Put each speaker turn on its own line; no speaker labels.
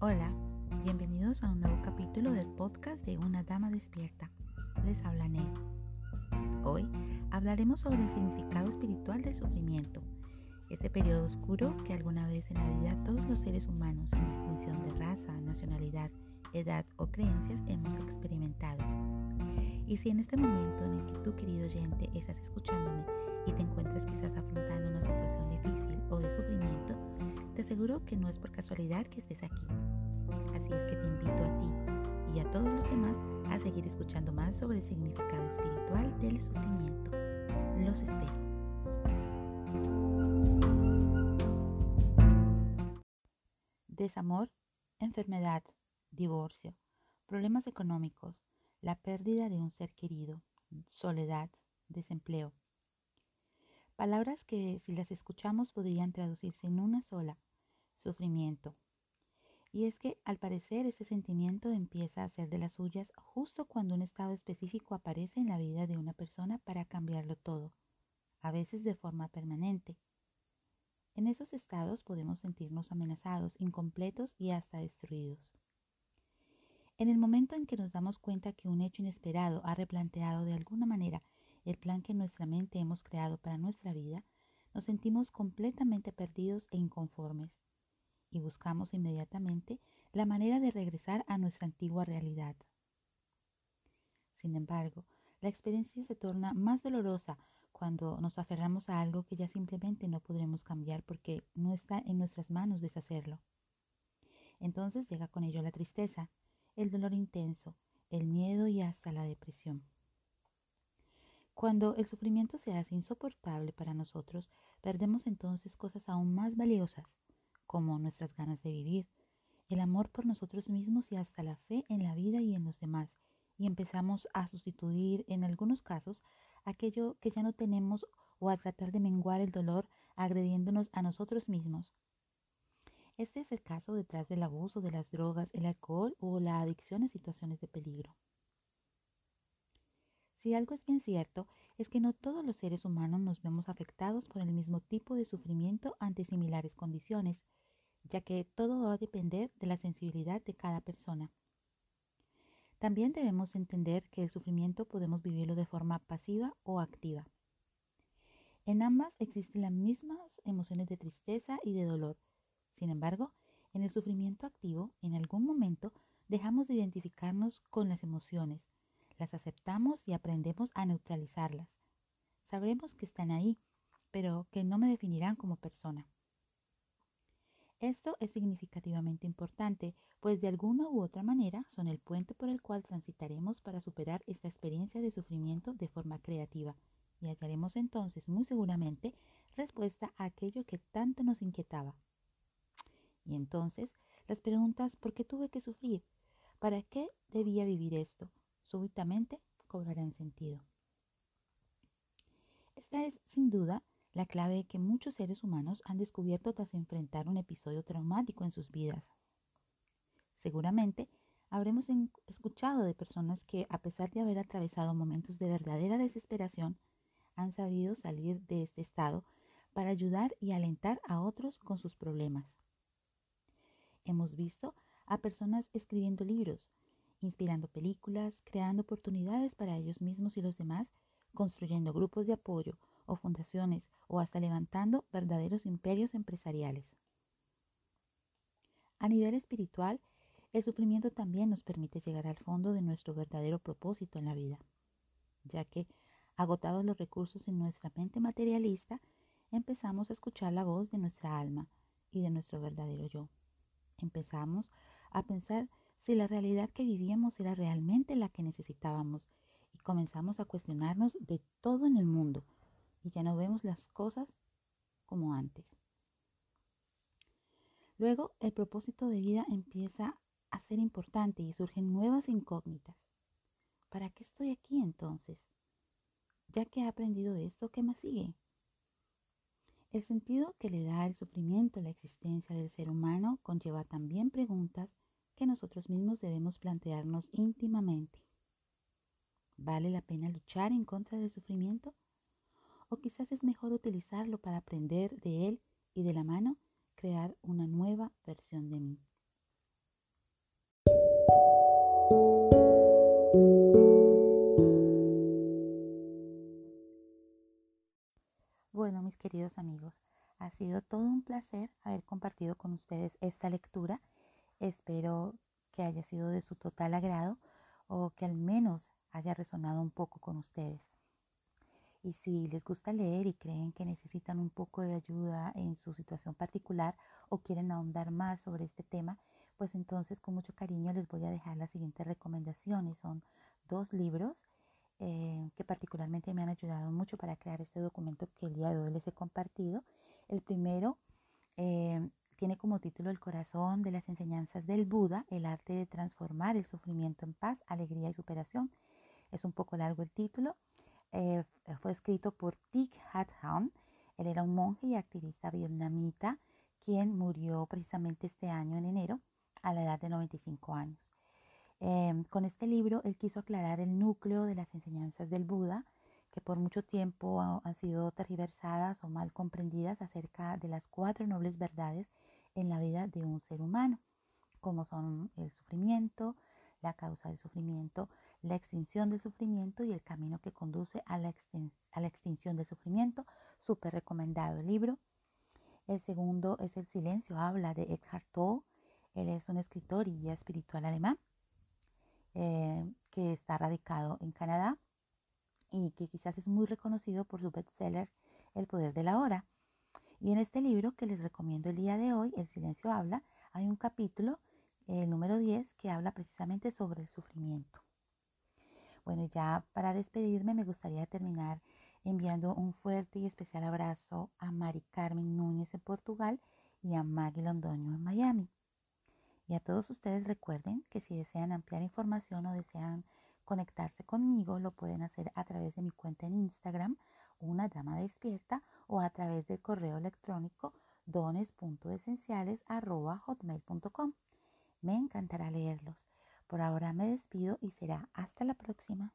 Hola, bienvenidos a un nuevo capítulo del podcast de Una Dama Despierta. Les habla Ney. Hoy hablaremos sobre el significado espiritual del sufrimiento, ese periodo oscuro que alguna vez en la vida todos los seres humanos, sin distinción de raza, nacionalidad, edad o creencias, hemos experimentado. Y si en este momento en el que tú, querido oyente, estás escuchándome te aseguro que no es por casualidad que estés aquí. Así es que te invito a ti y a todos los demás a seguir escuchando más sobre el significado espiritual del sufrimiento. Los espero. Desamor, enfermedad, divorcio, problemas económicos, la pérdida de un ser querido, soledad, desempleo. Palabras que si las escuchamos podrían traducirse en una sola, sufrimiento. Y es que al parecer ese sentimiento empieza a ser de las suyas justo cuando un estado específico aparece en la vida de una persona para cambiarlo todo, a veces de forma permanente. En esos estados podemos sentirnos amenazados, incompletos y hasta destruidos. En el momento en que nos damos cuenta que un hecho inesperado ha replanteado de alguna manera el plan que nuestra mente hemos creado para nuestra vida, nos sentimos completamente perdidos e inconformes y buscamos inmediatamente la manera de regresar a nuestra antigua realidad. Sin embargo, la experiencia se torna más dolorosa cuando nos aferramos a algo que ya simplemente no podremos cambiar porque no está en nuestras manos deshacerlo. Entonces llega con ello la tristeza, el dolor intenso, el miedo y hasta la depresión. Cuando el sufrimiento se hace insoportable para nosotros, perdemos entonces cosas aún más valiosas, como nuestras ganas de vivir, el amor por nosotros mismos y hasta la fe en la vida y en los demás, y empezamos a sustituir en algunos casos aquello que ya no tenemos o a tratar de menguar el dolor agrediéndonos a nosotros mismos. Este es el caso detrás del abuso de las drogas, el alcohol o la adicción a situaciones de peligro. Si algo es bien cierto, es que no todos los seres humanos nos vemos afectados por el mismo tipo de sufrimiento ante similares condiciones, ya que todo va a depender de la sensibilidad de cada persona. También debemos entender que el sufrimiento podemos vivirlo de forma pasiva o activa. En ambas existen las mismas emociones de tristeza y de dolor. Sin embargo, en el sufrimiento activo, en algún momento, dejamos de identificarnos con las emociones, las aceptamos y aprendemos a neutralizarlas. Sabremos que están ahí, pero que no me definirán como persona. Esto es significativamente importante, pues de alguna u otra manera son el puente por el cual transitaremos para superar esta experiencia de sufrimiento de forma creativa y hallaremos entonces muy seguramente respuesta a aquello que tanto nos inquietaba. Y entonces las preguntas ¿por qué tuve que sufrir? ¿Para qué debía vivir esto? súbitamente cobrarán sentido. Esta es, sin duda, la clave que muchos seres humanos han descubierto tras enfrentar un episodio traumático en sus vidas. Seguramente habremos escuchado de personas que, a pesar de haber atravesado momentos de verdadera desesperación, han sabido salir de este estado para ayudar y alentar a otros con sus problemas. Hemos visto a personas escribiendo libros, inspirando películas, creando oportunidades para ellos mismos y los demás, construyendo grupos de apoyo o fundaciones o hasta levantando verdaderos imperios empresariales. A nivel espiritual, el sufrimiento también nos permite llegar al fondo de nuestro verdadero propósito en la vida, ya que, agotados los recursos en nuestra mente materialista, empezamos a escuchar la voz de nuestra alma y de nuestro verdadero yo. Empezamos a pensar si la realidad que vivíamos era realmente la que necesitábamos comenzamos a cuestionarnos de todo en el mundo y ya no vemos las cosas como antes. Luego el propósito de vida empieza a ser importante y surgen nuevas incógnitas. ¿Para qué estoy aquí entonces? Ya que he aprendido esto, ¿qué más sigue? El sentido que le da el sufrimiento a la existencia del ser humano conlleva también preguntas que nosotros mismos debemos plantearnos íntimamente. ¿Vale la pena luchar en contra del sufrimiento? ¿O quizás es mejor utilizarlo para aprender de él y de la mano crear una nueva versión de mí? Bueno, mis queridos amigos, ha sido todo un placer haber compartido con ustedes esta lectura. Espero que haya sido de su total agrado o que al menos haya resonado un poco con ustedes. Y si les gusta leer y creen que necesitan un poco de ayuda en su situación particular o quieren ahondar más sobre este tema, pues entonces con mucho cariño les voy a dejar las siguientes recomendaciones. Son dos libros eh, que particularmente me han ayudado mucho para crear este documento que el día de hoy les he compartido. El primero eh, tiene como título El corazón de las enseñanzas del Buda, el arte de transformar el sufrimiento en paz, alegría y superación. Es un poco largo el título. Eh, fue escrito por Thich Hat Hanh. Él era un monje y activista vietnamita quien murió precisamente este año en enero a la edad de 95 años. Em, con este libro él quiso aclarar el núcleo de las enseñanzas del Buda, que por mucho tiempo han sido tergiversadas o mal comprendidas acerca de las cuatro nobles verdades en la vida de un ser humano, como son el sufrimiento, la causa del sufrimiento, la extinción del sufrimiento y el camino que conduce a la, a la extinción del sufrimiento. Súper recomendado el libro. El segundo es El silencio habla de Eckhart Tolle. Él es un escritor y espiritual alemán eh, que está radicado en Canadá y que quizás es muy reconocido por su bestseller El poder de la hora. Y en este libro que les recomiendo el día de hoy, El silencio habla, hay un capítulo, el número 10, que habla precisamente sobre el sufrimiento. Bueno, ya para despedirme me gustaría terminar enviando un fuerte y especial abrazo a Mari Carmen Núñez en Portugal y a Maggie Londoño en Miami. Y a todos ustedes recuerden que si desean ampliar información o desean conectarse conmigo, lo pueden hacer a través de mi cuenta en Instagram, una dama despierta, o a través del correo electrónico dones.esenciales.hotmail.com. Me encantará leerlos. Por ahora me despido y será hasta la próxima.